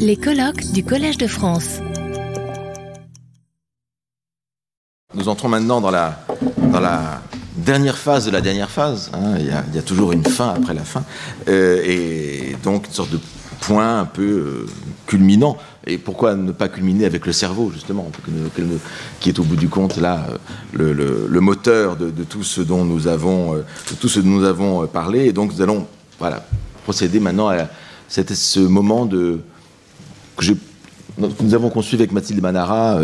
Les colloques du Collège de France. Nous entrons maintenant dans la, dernière phase de la dernière phase. Hein. Il, y a, toujours une fin après la fin. Euh, et donc une sorte de point un peu euh, culminant. Et pourquoi ne pas culminer avec le cerveau, justement, qui est au bout du compte, là, euh, le, moteur de, tout ce dont nous avons, de tout ce dont nous avons parlé. Et donc nous allons voilà, procéder maintenant à ce moment que nous avons conçu avec Mathilde Manara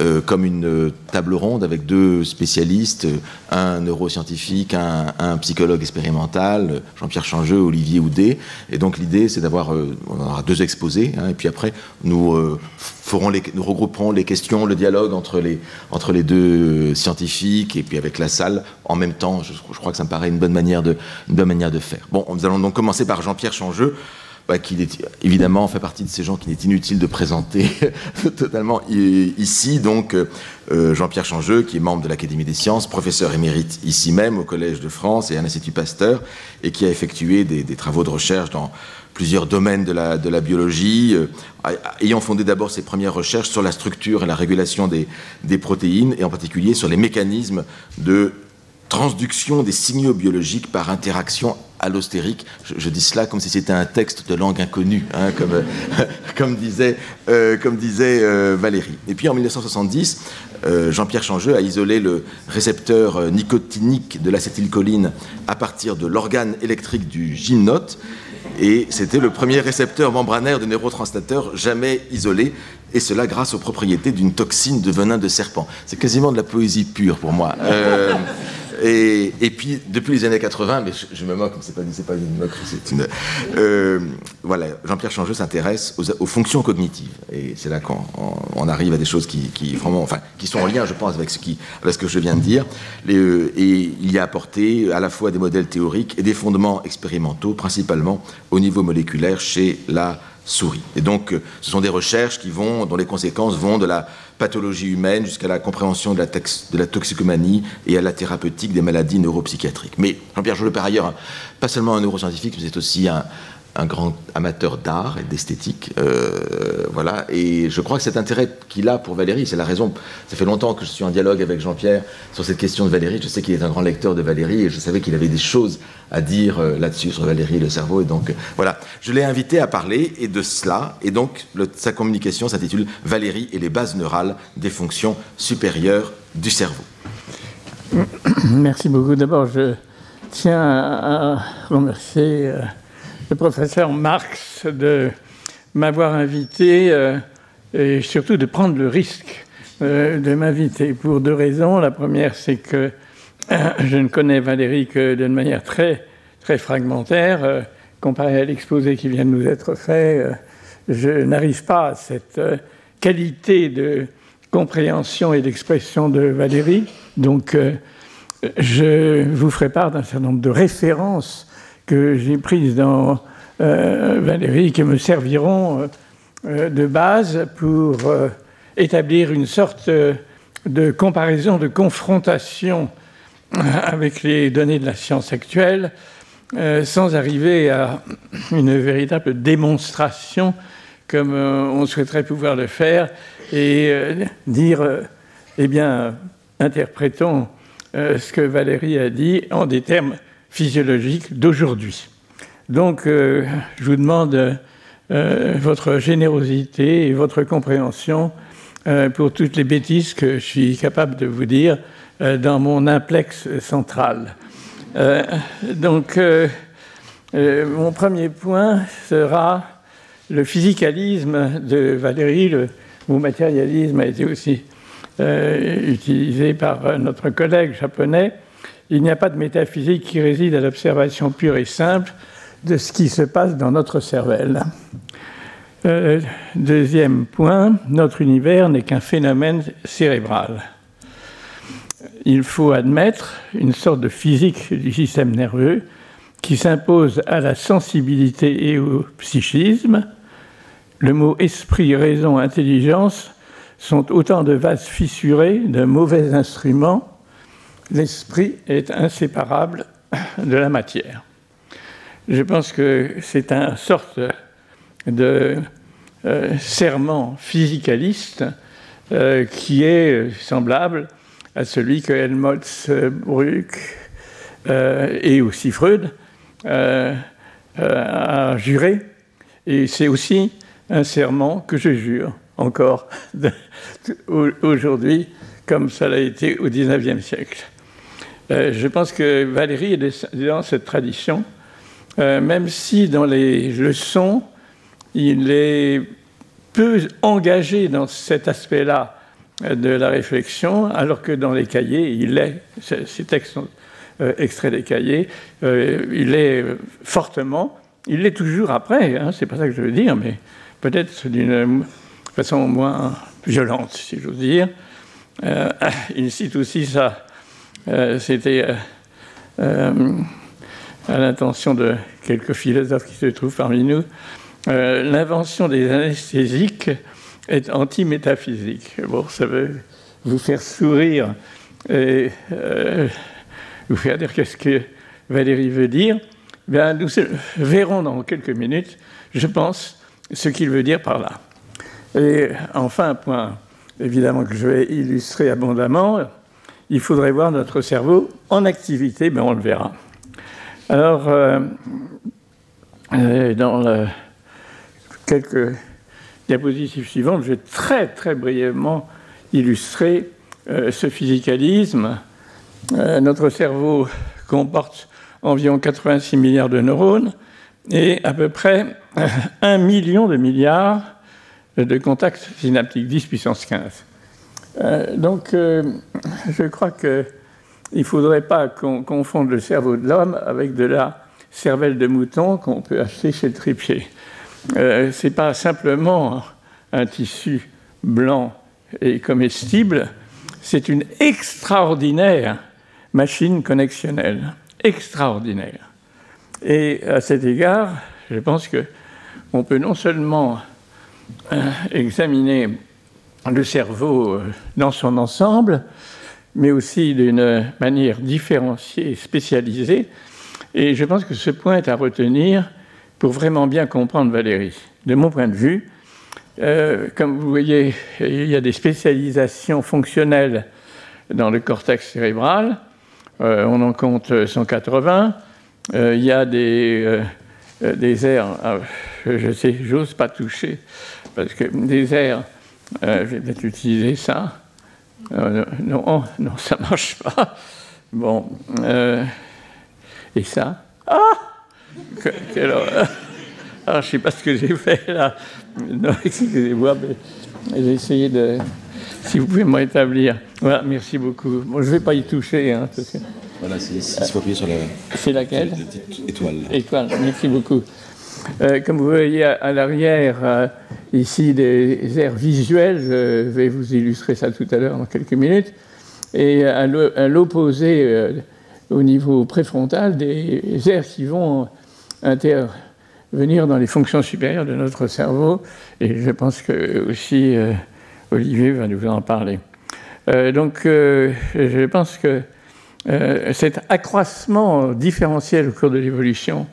euh, comme une euh, table ronde avec deux spécialistes, un neuroscientifique, un, psychologue expérimental, Jean-Pierre Changeux, Olivier Houdet. Et donc l'idée, c'est d'avoir, euh, on aura deux exposés, hein, et puis après, nous, regrouperons les questions, le dialogue entre les, deux scientifiques, et puis avec la salle en même temps. Je, crois que ça me paraît une bonne manière de faire. Bon, nous allons donc commencer par Jean-Pierre Changeux. Bah, évidemment fait partie de ces gens qu'il est inutile de présenter totalement ici. Donc, euh, Jean-Pierre Changeux, qui est membre de l'Académie des sciences, professeur émérite ici même au Collège de France et à l'Institut Pasteur, et qui a effectué des, travaux de recherche dans plusieurs domaines de la, de la biologie, euh, ayant fondé d'abord ses premières recherches sur la structure et la régulation des, des protéines, et en particulier sur les mécanismes de transduction des signaux biologiques par interaction allostérique. Je, dis cela comme si c'était un texte de langue inconnue, hein, comme, disait, euh, euh, Valérie. Et puis en 1970, euh, Jean-Pierre Changeux a isolé le récepteur nicotinique de l'acétylcholine à partir de l'organe électrique du gymnote. Et c'était le premier récepteur membranaire de neurotransmetteurs jamais isolé, et cela grâce aux propriétés d'une toxine de venin de serpent. C'est quasiment de la poésie pure pour moi. Et, puis, depuis les années 80, mais je, me moque, c'est pas, pas une moquerie, c'est une. Euh, voilà, Jean-Pierre Changeux s'intéresse aux, fonctions cognitives. Et c'est là qu'on arrive à des choses qui, sont en lien, je pense, avec ce, qui, avec ce que je viens de dire. Euh, et il y a apporté à la fois des modèles théoriques et des fondements expérimentaux, principalement au niveau moléculaire chez la souris. Et donc, euh, ce sont des recherches qui vont, dont les conséquences vont de la pathologie humaine jusqu'à la compréhension de la, toxicomanie et à la thérapeutique des maladies neuropsychiatriques. Mais Jean-Pierre Jolot, par ailleurs, pas seulement un neuroscientifique, mais c'est aussi un, un grand amateur d'art et d'esthétique. Euh, voilà. Et je crois que cet intérêt qu'il a pour Valérie, c'est la raison. Ça fait longtemps que je suis en dialogue avec Jean-Pierre sur cette question de Valérie. Je sais qu'il est un grand lecteur de Valérie et je savais qu'il avait des choses à dire euh, là-dessus sur Valérie, le cerveau. Et donc, euh, voilà. Je l'ai invité à parler et de cela. Et donc, sa communication s'intitule Valérie et les bases neurales des fonctions supérieures du cerveau. Merci beaucoup. D'abord, je tiens à remercier le professeur Marx de m'avoir invité euh, et surtout de prendre le risque euh, de m'inviter pour deux raisons. La première, c'est que euh, je ne connais Valérie que d'une manière très, très fragmentaire. comparé à l'exposé qui vient de nous être fait, je n'arrive pas à cette qualité de compréhension et d'expression de Valérie. Donc, je vous ferai part d'un certain nombre de références que j'ai prises dans euh, Valérie qui me serviront euh, de base pour euh, établir une sorte de comparaison, de confrontation avec les données de la science actuelle, sans arriver à une véritable démonstration comme on souhaiterait pouvoir le faire, et dire, eh bien, interprétons ce que Valérie a dit en des termes physiologique d'aujourd'hui. Donc, euh, je vous demande euh, votre générosité et votre compréhension euh, pour toutes les bêtises que je suis capable de vous dire dans mon implex central. donc, mon premier point sera le physicalisme de Valérie. Le matérialisme a été aussi utilisé par notre collègue japonais. Il n'y a pas de métaphysique qui réside à l'observation pure et simple de ce qui se passe dans notre cervelle. Euh, deuxième point, notre univers n'est qu'un phénomène cérébral. Il faut admettre une sorte de physique du système nerveux qui s'impose à la sensibilité et au psychisme. Le mot esprit, raison, intelligence sont autant de vases fissurés, de mauvais instruments l'esprit est inséparable de la matière. Je pense que c'est une sorte de serment physicaliste qui est semblable à celui que Helmholtz, Brück et aussi Freud a juré. Et c'est aussi un serment que je jure encore aujourd'hui, comme ça l'a été au XIXe siècle. Euh, je pense que Valérie est dans cette tradition, euh, même si dans les leçons, il est peu engagé dans cet aspect-là de la réflexion, alors que dans les cahiers, il est, ces textes sont euh, extraits des cahiers, il est fortement, il l'est toujours après, hein, c'est pas ça que je veux dire, mais peut-être d'une façon moins violente, si j'ose dire. Euh, il cite aussi ça, euh, c'était euh, à l'intention de quelques philosophes qui se trouvent parmi nous, l'invention des anesthésiques est anti-métaphysique. Bon, ça veut vous faire sourire et vous faire dire qu'est-ce que Valérie veut dire. Bien, nous verrons dans quelques minutes, je pense, ce qu'il veut dire par là. Et enfin, un point évidemment que je vais illustrer abondamment, il faudrait voir notre cerveau en activité, mais on le verra. Alors, euh, euh, dans quelques diapositives suivantes, je vais très très brièvement illustrer euh, ce physicalisme. notre cerveau comporte environ 86 milliards de neurones et à peu près un million de milliards de contacts synaptiques, 10 puissance 15. Euh, donc, euh, je crois qu'il ne faudrait pas qu'on confonde le cerveau de l'homme avec de la cervelle de mouton qu'on peut acheter chez le. Euh, Ce n'est pas simplement un tissu blanc et comestible, c'est une extraordinaire machine connexionnelle. Extraordinaire. Et à cet égard, je pense qu'on peut non seulement euh, examiner le cerveau euh, dans son ensemble, mais aussi d'une manière différenciée spécialisée. Et je pense que ce point est à retenir pour vraiment bien comprendre Valérie. De mon point de vue, euh, comme vous voyez, il y a des spécialisations fonctionnelles dans le cortex cérébral. on en compte 180. il y a des, des aires, ah, je sais, j'ose pas toucher, parce que des airs, euh, je vais peut-être utiliser ça. Euh, non, non, ça marche pas. Bon, euh, et ça? Ah Ah, je ne sais pas ce que j'ai fait là. Non, excusez-moi, mais j'ai essayé de. Si vous pouvez m'en établir. Voilà, merci beaucoup. Bon, je ne vais pas y toucher. Hein, Voilà, c'est il faut appuyer sur la. C'est laquelle? Étoile. Étoile, merci beaucoup. Euh, comme vous voyez à, l'arrière, euh, ici, des aires visuelles, je vais vous illustrer ça tout à l'heure dans quelques minutes, et à l'opposé, euh, au niveau préfrontal, des aires qui vont intervenir dans les fonctions supérieures de notre cerveau, et je pense que aussi Olivier va nous en parler. donc, je pense que cet accroissement différentiel au cours de l'évolution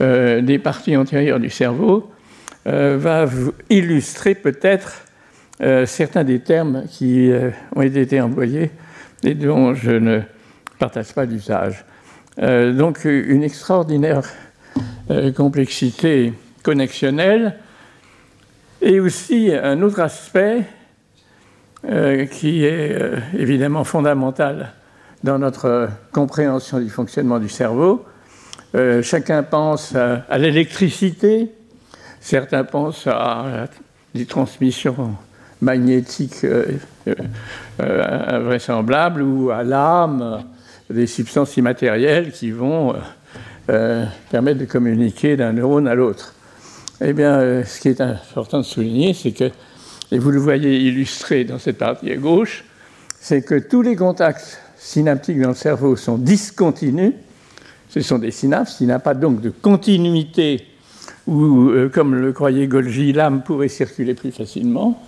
euh, des parties antérieures du cerveau euh, va illustrer peut-être euh, certains des termes qui ont été employés et dont je ne partage pas l'usage. donc une extraordinaire complexité connexionnelle et aussi un autre aspect qui est évidemment fondamental dans notre compréhension du fonctionnement du cerveau, euh, chacun pense à, l'électricité, certains pensent à, des transmissions magnétiques euh, euh, invraisemblables ou à l'âme, des substances immatérielles qui vont permettre de communiquer d'un neurone à l'autre. Eh bien, ce qui est important de souligner, c'est que, et vous le voyez illustré dans cette partie à gauche, c'est que tous les contacts synaptiques dans le cerveau sont discontinus ce sont des synapses. Il n'y a pas donc de continuité où, euh, comme le croyait Golgi, l'âme pourrait circuler plus facilement.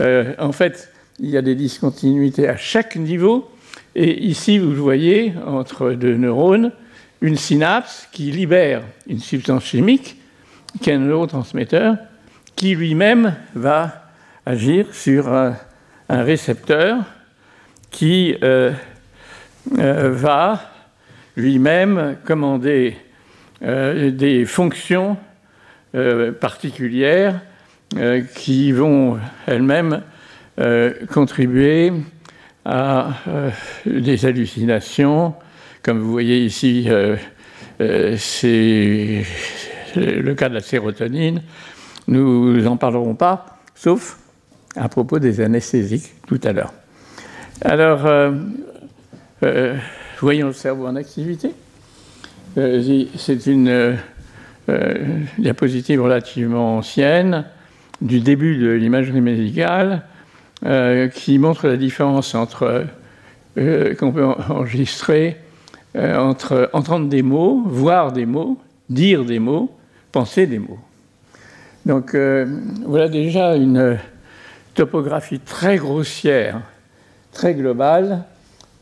Euh, en fait, il y a des discontinuités à chaque niveau. Et ici, vous voyez, entre deux neurones, une synapse qui libère une substance chimique qui est un neurotransmetteur qui lui-même va agir sur un, récepteur qui euh, euh, va lui-même commander euh, des fonctions particulières qui vont elles-mêmes contribuer à des hallucinations. Comme vous voyez ici, c'est le cas de la sérotonine. Nous n'en parlerons pas, sauf à propos des anesthésiques tout à l'heure. Alors, euh, euh, voyons le cerveau en activité. Euh, c'est une diapositive relativement ancienne du début de l'imagerie médicale qui montre la différence entre qu'on peut enregistrer entre entendre des mots, voir des mots, dire des mots, penser des mots. Donc voilà déjà une topographie très grossière, très globale,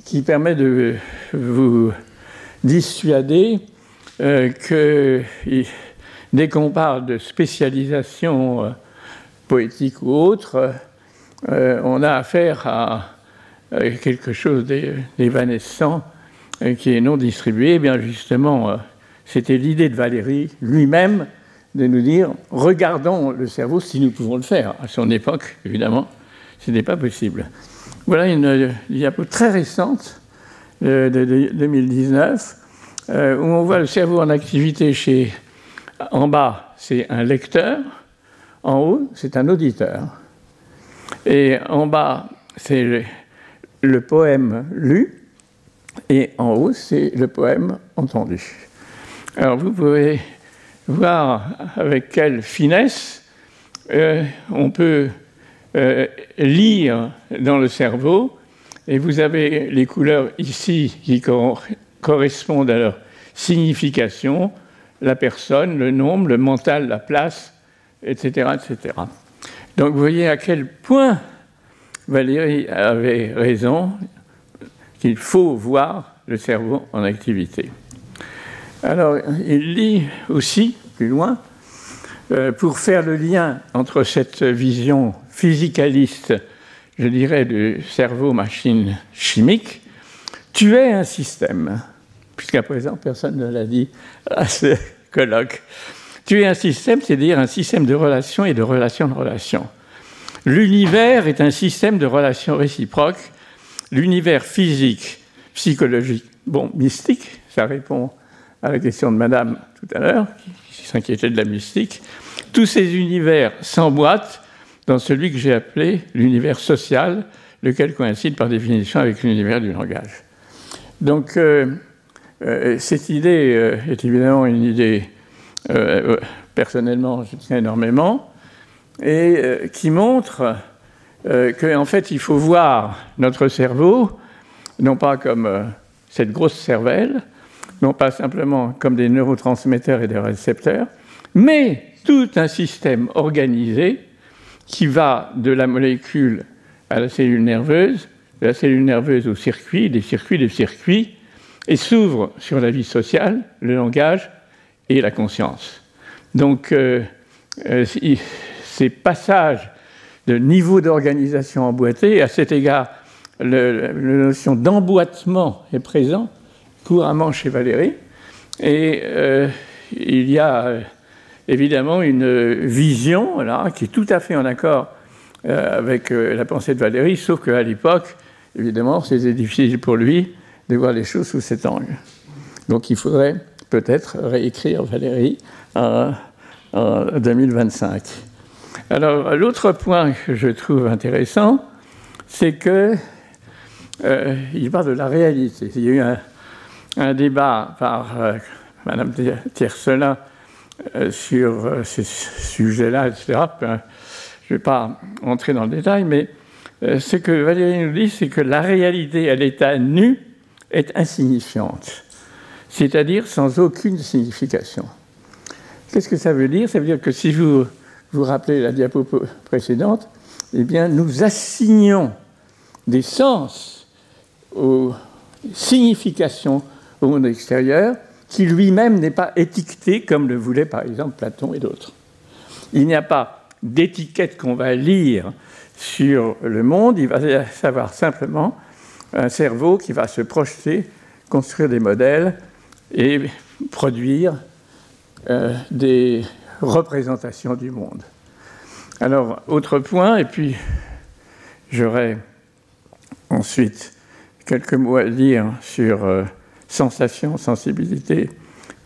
qui permet de vous dissuader euh, que dès qu'on parle de spécialisation euh, poétique ou autre, euh, on a affaire à quelque chose d'évanescent qui est non distribué. Eh bien justement, c'était l'idée de Valérie lui-même de nous dire regardons le cerveau si nous pouvons le faire. À son époque, évidemment, ce n'était pas possible. Voilà une diapo très récente euh, de 2019 euh, où on voit le cerveau en activité chez. En bas, c'est un lecteur. En haut, c'est un auditeur. Et en bas, c'est le poème lu. Et en haut, c'est le poème entendu. Alors vous pouvez voir avec quelle finesse euh, on peut euh, lire dans le cerveau. Et vous avez les couleurs ici qui correspondent à leur signification, la personne, le nombre, le mental, la place, etc. etc. Donc vous voyez à quel point Valérie avait raison qu'il faut voir le cerveau en activité. Alors, il lit aussi, plus loin, euh, pour faire le lien entre cette vision physicaliste, je dirais, du cerveau-machine chimique, tu es un système. Puisqu'à présent, personne ne l'a dit à ce colloque. Tu es un système, c'est-à-dire un système de relations et de relations de relations. L'univers est un système de relations réciproques. L'univers physique, psychologique, bon, mystique, ça répond à la question de Madame tout à l'heure, qui s'inquiétait de la mystique, tous ces univers s'emboîtent dans celui que j'ai appelé l'univers social, lequel coïncide par définition avec l'univers du langage. Donc, euh, euh, cette idée euh, est évidemment une idée, personnellement, je tiens énormément, et qui montre qu'en fait, il faut voir notre cerveau, non pas comme cette grosse cervelle, non pas simplement comme des neurotransmetteurs et des récepteurs, mais tout un système organisé qui va de la molécule à la cellule nerveuse, de la cellule nerveuse au circuit, des circuits des circuits, et s'ouvre sur la vie sociale, le langage et la conscience. Donc, euh, euh, ces passages de niveau d'organisation emboîté, à cet égard, la notion d'emboîtement est présente couramment chez Valérie. Et euh, il y a euh, évidemment une vision là, qui est tout à fait en accord euh, avec la pensée de Valérie, sauf qu'à l'époque, évidemment, c'était difficile pour lui de voir les choses sous cet angle. Donc il faudrait peut-être réécrire Valérie en, 2025. Alors l'autre point que je trouve intéressant, c'est que il parle de la réalité. Il y a eu un, débat par euh, Mme Tiercelin euh, sur euh, ces sujets-là, etc. je ne vais pas entrer dans le détail, mais ce que Valérie nous dit, c'est que la réalité à l'état nu est insignifiante, c'est-à-dire sans aucune signification. Qu'est-ce que ça veut dire? Ça veut dire que si vous vous rappelez la diapo précédente, eh bien, nous assignons des sens aux significations au monde extérieur qui lui-même n'est pas étiqueté comme le voulaient par exemple Platon et d'autres. Il n'y a pas d'étiquette qu'on va lire sur le monde, il va savoir simplement un cerveau qui va se projeter, construire des modèles et produire euh, des représentations du monde. Alors, autre point, et puis j'aurai ensuite quelques mots à dire sur euh, sensation, sensibilité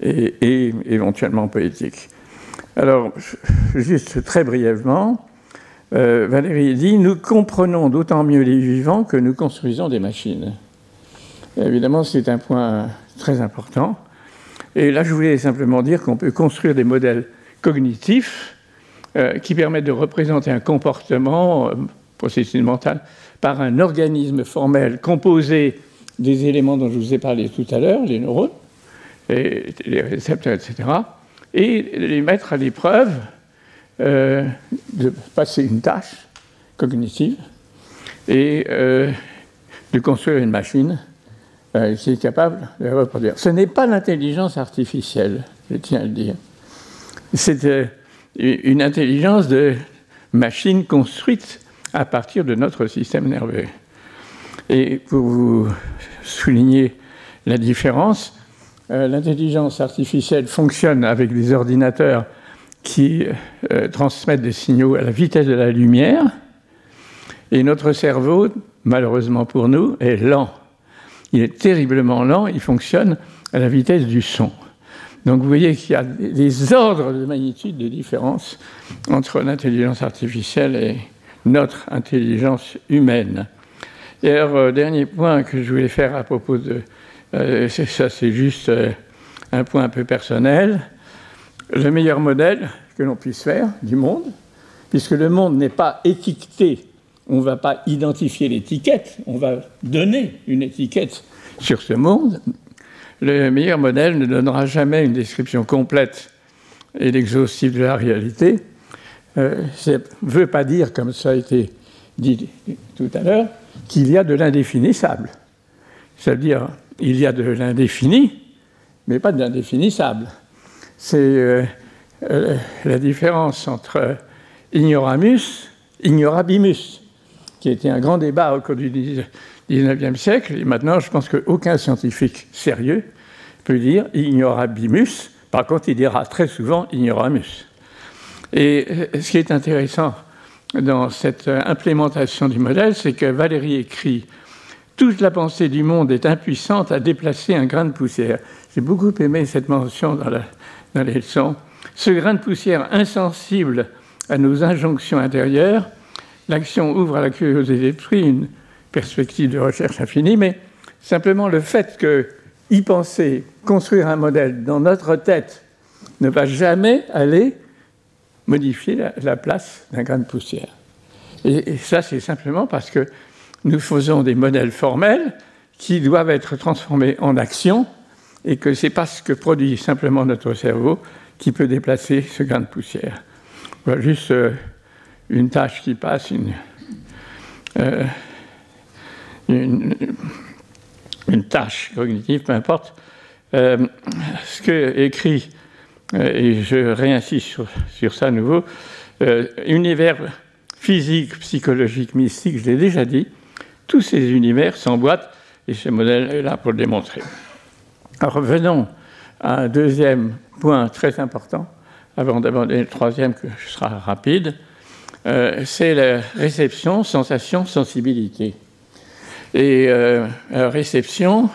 et, éventuellement poétique. Alors, juste très brièvement, euh, Valérie dit Nous comprenons d'autant mieux les vivants que nous construisons des machines. évidemment, c'est un point très important. Et là, je voulais simplement dire qu'on peut construire des modèles cognitifs euh, qui permettent de représenter un comportement, euh, processus mental, par un organisme formel composé des éléments dont je vous ai parlé tout à l'heure, les neurones, les récepteurs, etc., et les mettre à l'épreuve euh, de passer une tâche cognitive et de construire une machine qui est capable de reproduire. Ce n'est pas l'intelligence artificielle, je tiens à le dire. C'est une intelligence de machine construite à partir de notre système nerveux. Et pour vous souligner la différence, euh, l'intelligence artificielle fonctionne avec des ordinateurs qui euh, transmettent des signaux à la vitesse de la lumière, et notre cerveau, malheureusement pour nous, est lent. Il est terriblement lent, il fonctionne à la vitesse du son. Donc vous voyez qu'il y a des ordres de magnitude de différence entre l'intelligence artificielle et notre intelligence humaine. Et euh, dernier point que je voulais faire à propos de... Euh, ça, c'est juste euh, un point un peu personnel. Le meilleur modèle que l'on puisse faire du monde, puisque le monde n'est pas étiqueté, on ne va pas identifier l'étiquette, on va donner une étiquette sur ce monde, le meilleur modèle ne donnera jamais une description complète et exhaustive de la réalité. Euh, ça ne veut pas dire, comme ça a été dit tout à l'heure, qu'il y a de l'indéfinissable. C'est-à-dire, il y a de l'indéfini, mais pas de l'indéfinissable. C'est euh, euh, la différence entre ignoramus, ignorabimus, qui a été un grand débat au cours du 19e siècle, et maintenant je pense qu'aucun scientifique sérieux peut dire ignorabimus, par contre il dira très souvent ignoramus. Et euh, ce qui est intéressant dans cette euh, implémentation du modèle, c'est que Valérie écrit Toute la pensée du monde est impuissante à déplacer un grain de poussière. J'ai beaucoup aimé cette mention dans, dans les leçons. Ce grain de poussière insensible à nos injonctions intérieures, l'action ouvre à la curiosité d'esprit une perspective de recherche infinie, mais simplement le fait que y penser, construire un modèle dans notre tête ne va jamais aller modifier la, place d'un grain de poussière. Et, ça, c'est simplement parce que nous faisons des modèles formels qui doivent être transformés en action et que ce n'est pas ce que produit simplement notre cerveau qui peut déplacer ce grain de poussière. Voilà juste euh, une tâche qui passe, une, euh, une, tâche cognitive, peu importe. Euh, ce que écrit, euh, et je réinsiste sur, ça à nouveau, euh, univers physique, psychologique, mystique, je l'ai déjà dit, tous ces univers s'emboîtent et ce modèle est là pour le démontrer. Alors revenons à un deuxième point très important, avant d'aborder le troisième, que je sera rapide, c'est la réception, sensation, sensibilité. Et euh, réception,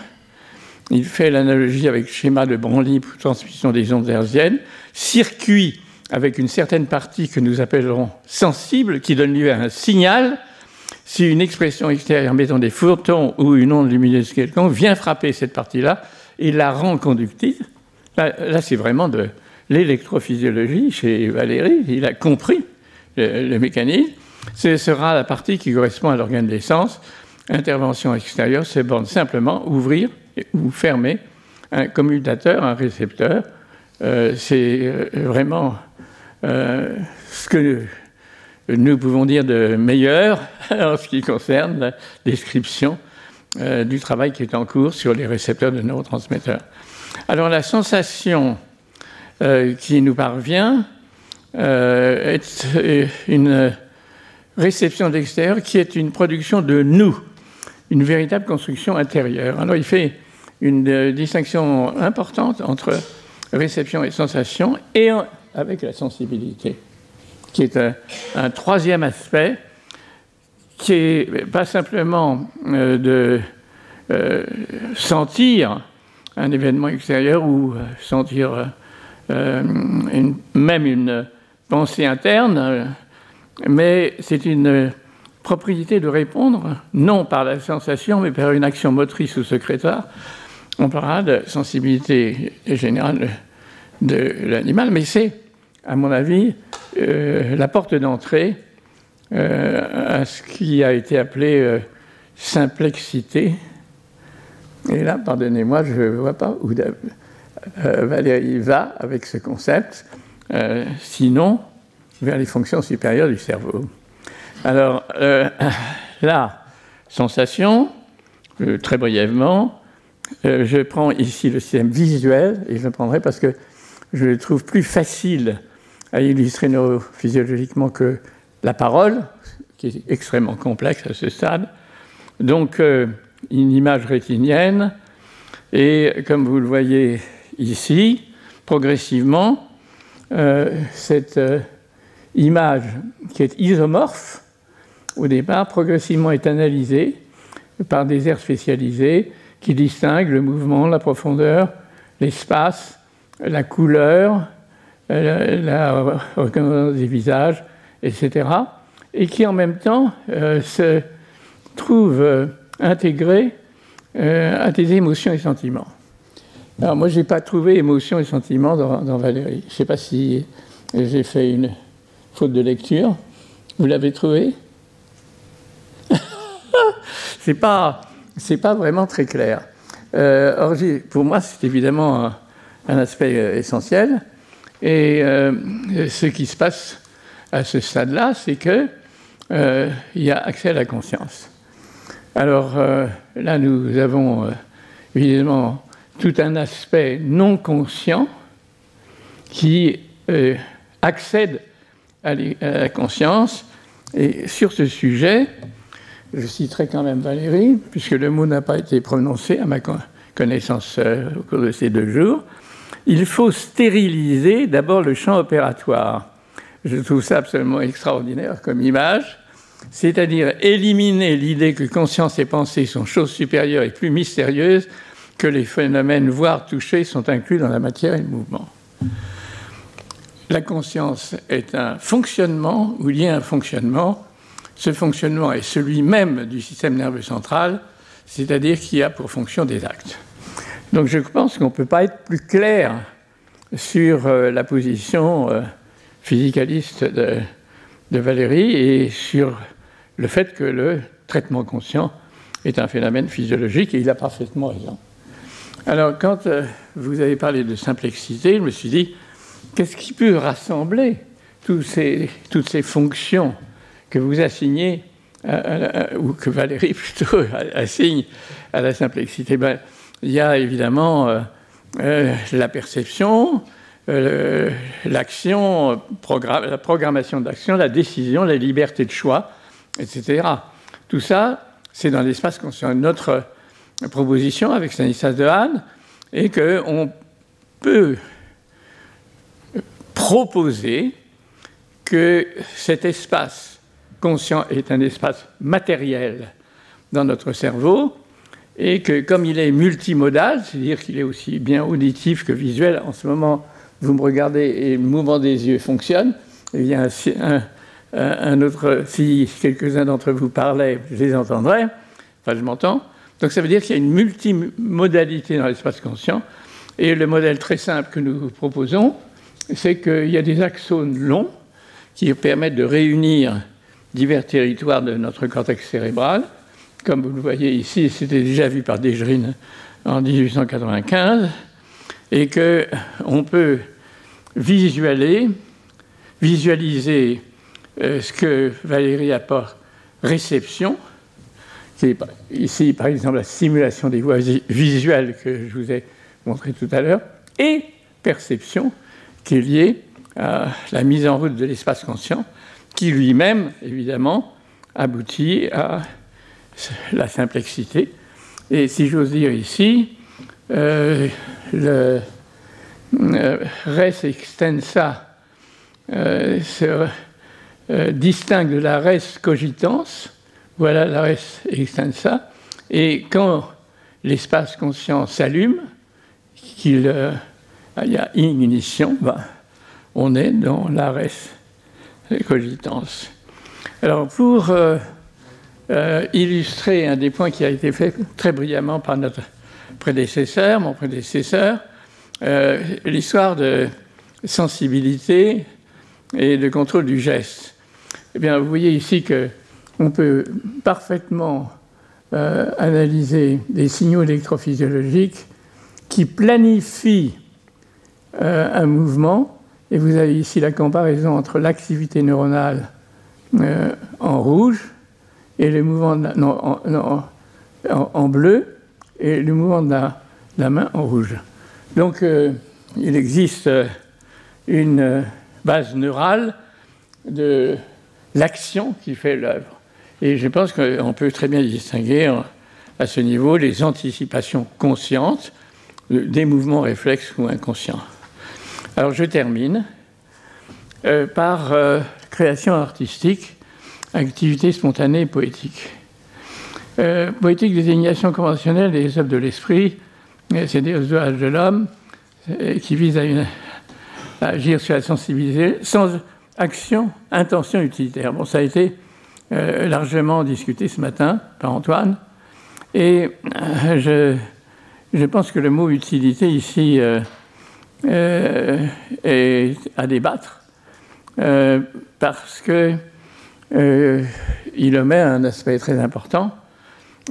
il fait l'analogie avec le schéma de Branly pour transmission des ondes hertziennes, circuit avec une certaine partie que nous appellerons sensible, qui donne lieu à un signal. Si une expression extérieure, mettons des photons ou une onde lumineuse quelconque, vient frapper cette partie-là et la rend conductive, là, c'est vraiment de l'électrophysiologie chez Valérie, il a compris le, le mécanisme. Ce sera la partie qui correspond à l'organe des sens intervention extérieure se borne simplement ouvrir ou fermer un commutateur, un récepteur. Euh, c'est euh, vraiment euh, ce que nous pouvons dire de meilleur en ce qui concerne la description du travail qui est en cours sur les récepteurs de neurotransmetteurs. Alors la sensation qui nous parvient est une réception d'extérieur qui est une production de nous, une véritable construction intérieure. Alors il fait une euh, distinction importante entre réception et sensation et avec la sensibilité, qui est un, troisième aspect qui est pas simplement de sentir un événement extérieur ou sentir euh, même une pensée interne, mais c'est une propriété de répondre, non par la sensation, mais par une action motrice ou secrétaire. On parlera de sensibilité générale de l'animal, mais c'est, à mon avis, euh, la porte d'entrée euh, à ce qui a été appelé simplexité. Et là, pardonnez-moi, je ne vois pas où euh, Valérie va avec ce concept, euh, sinon vers les fonctions supérieures du cerveau. Alors, euh, la sensation, très brièvement, je prends ici le système visuel, et je le prendrai parce que je le trouve plus facile à illustrer neurophysiologiquement que la parole, qui est extrêmement complexe à ce stade. Donc, une image rétinienne, et comme vous le voyez ici, progressivement, euh, cette euh, image qui est isomorphe, au départ, progressivement est analysée par des aires spécialisées qui distinguent le mouvement, la profondeur, l'espace, la couleur, euh, la reconnaissance des visages, etc. Et qui en même temps se trouvent intégrés à des émotions et sentiments. Alors moi, je n'ai pas trouvé émotion et sentiment dans, Valérie. Je ne sais pas si j'ai fait une faute de lecture. Vous l'avez trouvé? C'est pas, c'est pas vraiment très clair. Euh, pour moi, c'est évidemment un, aspect euh, essentiel. Et euh, ce qui se passe à ce stade-là, c'est que y a accès à la conscience. Alors là, nous avons évidemment tout un aspect non conscient qui accède à, la conscience. Et sur ce sujet, je citerai quand même Valérie, puisque le mot n'a pas été prononcé à ma connaissance euh, au cours de ces deux jours. Il faut stériliser d'abord le champ opératoire. Je trouve ça absolument extraordinaire comme image, c'est-à-dire éliminer l'idée que conscience et pensée sont choses supérieures et plus mystérieuses que les phénomènes voire touchés sont inclus dans la matière et le mouvement. La conscience est un fonctionnement ou lié à un fonctionnement. Ce fonctionnement est celui même du système nerveux central, c'est-à-dire qui a pour fonction des actes. Donc je pense qu'on ne peut pas être plus clair sur euh, la position euh, physicaliste de, Valérie et sur le fait que le traitement conscient est un phénomène physiologique et il a parfaitement raison. Alors, quand euh, vous avez parlé de simplexité, je me suis dit, qu'est-ce qui peut rassembler toutes ces fonctions que vous assignez, ou que Valérie plutôt assigne à la simplexité ben, Il y a évidemment euh, euh, la perception, l'action, la programmation d'action, la décision, la liberté de choix, etc. Tout ça, c'est dans l'espace conscient. Notre proposition avec Stanislas Dehaene et qu'on peut proposer que cet espace conscient est un espace matériel dans notre cerveau et que comme il est multimodal, c'est-à-dire qu'il est aussi bien auditif que visuel, en ce moment vous me regardez et le mouvement des yeux fonctionne, il y un autre, si quelques-uns d'entre vous parlaient, je les entendrais, enfin je m'entends, donc ça veut dire qu'il y a une multimodalité dans l'espace conscient. Et le modèle très simple que nous proposons, c'est qu'il y a des axones longs qui permettent de réunir divers territoires de notre cortex cérébral. Comme vous le voyez ici, c'était déjà vu par Desjardins en 1895, et qu'on peut visualiser, visualiser euh, ce que Valérie apporte réception, ici, par exemple, la simulation des voies visuelles que je vous ai montré tout à l'heure, et perception, qui est liée à la mise en route de l'espace conscient, lui-même, évidemment, aboutit à la complexité. Et si j'ose dire ici, euh, le euh, res extensa euh, se distingue de la res cogitans, voilà la res extensa, et quand l'espace conscient s'allume, qu'il y a ignition, ben, on est dans la res cogitans. Alors pour euh, illustrer un des points qui a été fait très brillamment par notre prédécesseur, mon prédécesseur, euh, l'histoire de sensibilité et de contrôle du geste. Eh bien, vous voyez ici que on peut parfaitement euh, analyser des signaux électrophysiologiques qui planifient un mouvement. Et vous avez ici la comparaison entre l'activité neuronale en rouge et le mouvement en, bleu et le mouvement de la, main en rouge. Donc euh, il existe euh, une base neurale de l'action qui fait l'œuvre. Et je pense qu'on peut très bien distinguer à ce niveau les anticipations conscientes des mouvements réflexes ou inconscients. Alors je termine euh, par création artistique activité spontanée poétique. Euh, poétique, désignation conventionnelle des œuvres de l'esprit, c'est des ouvrages de l'homme euh, qui visent à, agir sur la sensibilité sans action, intention utilitaire. Bon, ça a été euh, largement discuté ce matin par Antoine, et je, pense que le mot utilité ici est à débattre, parce que euh, il omet un aspect très important,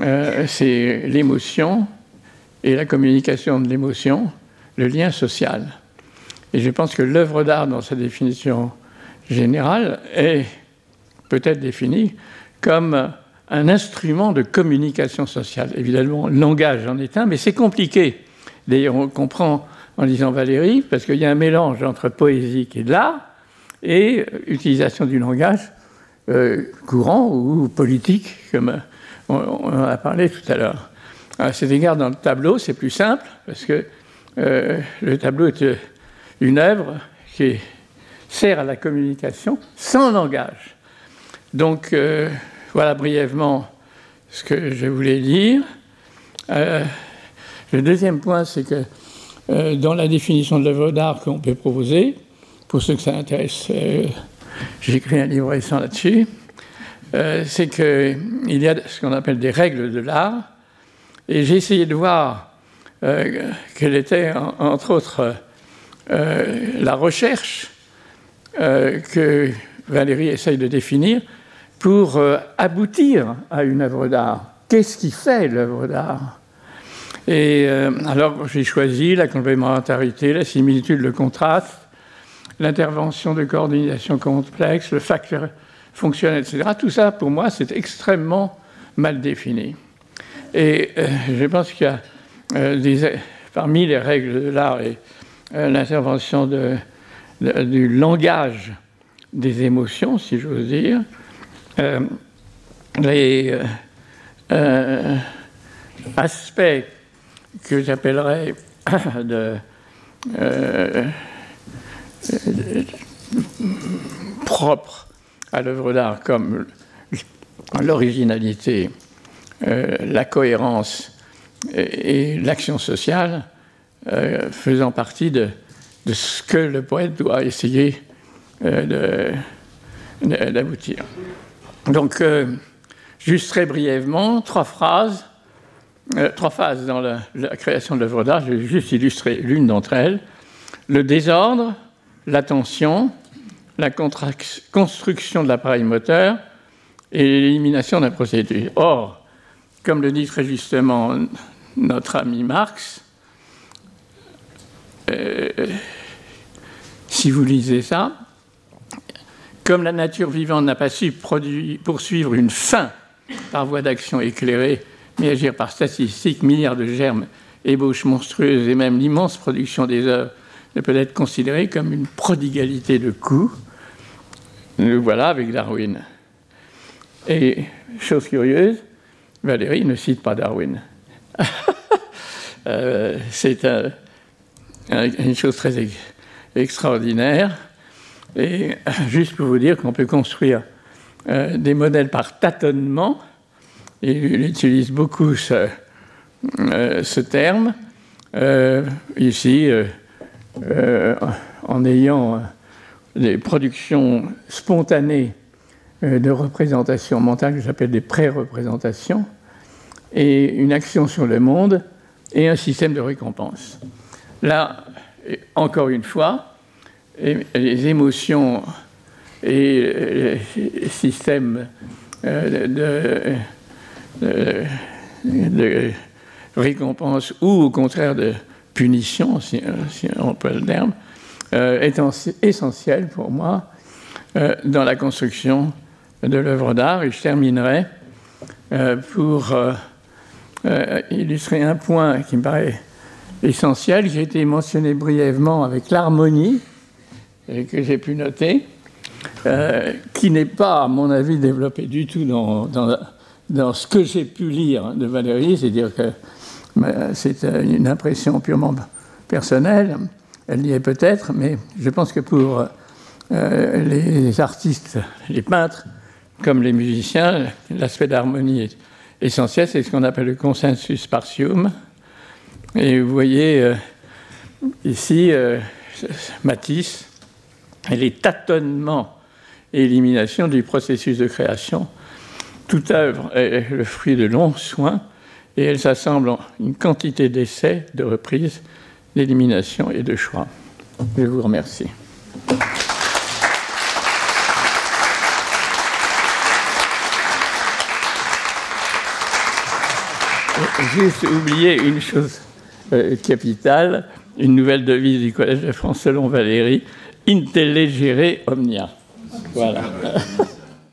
euh, c'est l'émotion et la communication de l'émotion, le lien social. Et je pense que l'œuvre d'art, dans sa définition générale, est peut-être définie comme un instrument de communication sociale. Évidemment, le langage en est un, mais c'est compliqué. D'ailleurs, on comprend en lisant Valérie, parce qu'il y a un mélange entre poésie et de l'art et utilisation du langage euh, courant ou politique, comme on, en a parlé tout à l'heure. À cet égard, dans le tableau, c'est plus simple, parce que euh, le tableau est euh, une œuvre qui sert à la communication sans langage. Donc, voilà brièvement ce que je voulais dire. le deuxième point, c'est que dans la définition de l'œuvre d'art qu'on peut proposer, pour ceux que ça intéresse, j'ai écrit un livre récent là-dessus, euh, c'est qu'il y a ce qu'on appelle des règles de l'art, et j'ai essayé de voir euh, quelle était, entre autres, euh, la recherche que Valérie essaye de définir pour aboutir à une œuvre d'art. Qu'est-ce qui fait l'œuvre d'art? Et alors j'ai choisi la complémentarité, la similitude, le contraste, l'intervention de coordination complexe, le facteur fonctionnel, etc. Tout ça, pour moi, c'est extrêmement mal défini. Et euh, je pense qu'il y a euh, parmi les règles de l'art et euh, l'intervention du langage des émotions, si j'ose dire, les aspects que j'appellerais de propre à l'œuvre d'art comme l'originalité, euh, la cohérence et, l'action sociale euh, faisant partie de, ce que le poète doit essayer euh, d'aboutir. Donc, juste très brièvement, trois phrases, trois phases dans la, la création de l'œuvre d'art. Je vais juste illustrer l'une d'entre elles. Le désordre, l'attention, la construction de l'appareil moteur et l'élimination d'un procédé. Or, comme le dit très justement notre ami Marx, euh, si vous lisez ça, comme la nature vivante n'a pas su poursuivre une fin par voie d'action éclairée, mais agir par statistiques, milliards de germes ébauche monstrueuse et même l'immense production des œuvres ne peut être considérée comme une prodigalité de coups. Nous voilà avec Darwin. Et chose curieuse, Valérie ne cite pas Darwin. Euh, c'est une chose très extraordinaire. Et juste pour vous dire qu'on peut construire euh, des modèles par tâtonnement, il utilise beaucoup ce, euh, terme, ici, en ayant des productions spontanées de représentation mentale que j'appelle des pré-représentations, et une action sur le monde et un système de récompense. Là, encore une fois, les émotions et les systèmes euh, de, de, récompense ou au contraire de punition, si, on peut le terme, euh, est essentiel pour moi euh, dans la construction de l'œuvre d'art. Et je terminerai pour euh, illustrer un point qui me paraît essentiel, qui a été mentionné brièvement avec l'harmonie, que j'ai pu noter, euh, qui n'est pas, à mon avis, développé du tout dans, ce que j'ai pu lire de Valérie, c'est-à-dire que c'est une impression purement personnelle, elle y est peut-être, mais je pense que pour euh, les artistes, les peintres, comme les musiciens, l'aspect d'harmonie est essentiel, c'est ce qu'on appelle le consensus partium. Et vous voyez euh, ici euh, Matisse les tâtonnements et éliminations du processus de création. Toute œuvre est le fruit de longs soins et elle s'assemble en une quantité d'essais, de reprises, d'éliminations et de choix. Je vous remercie. juste oublié une chose euh, capitale, une nouvelle devise du Collège de France selon Valérie, Intellegere omnia. Voilà.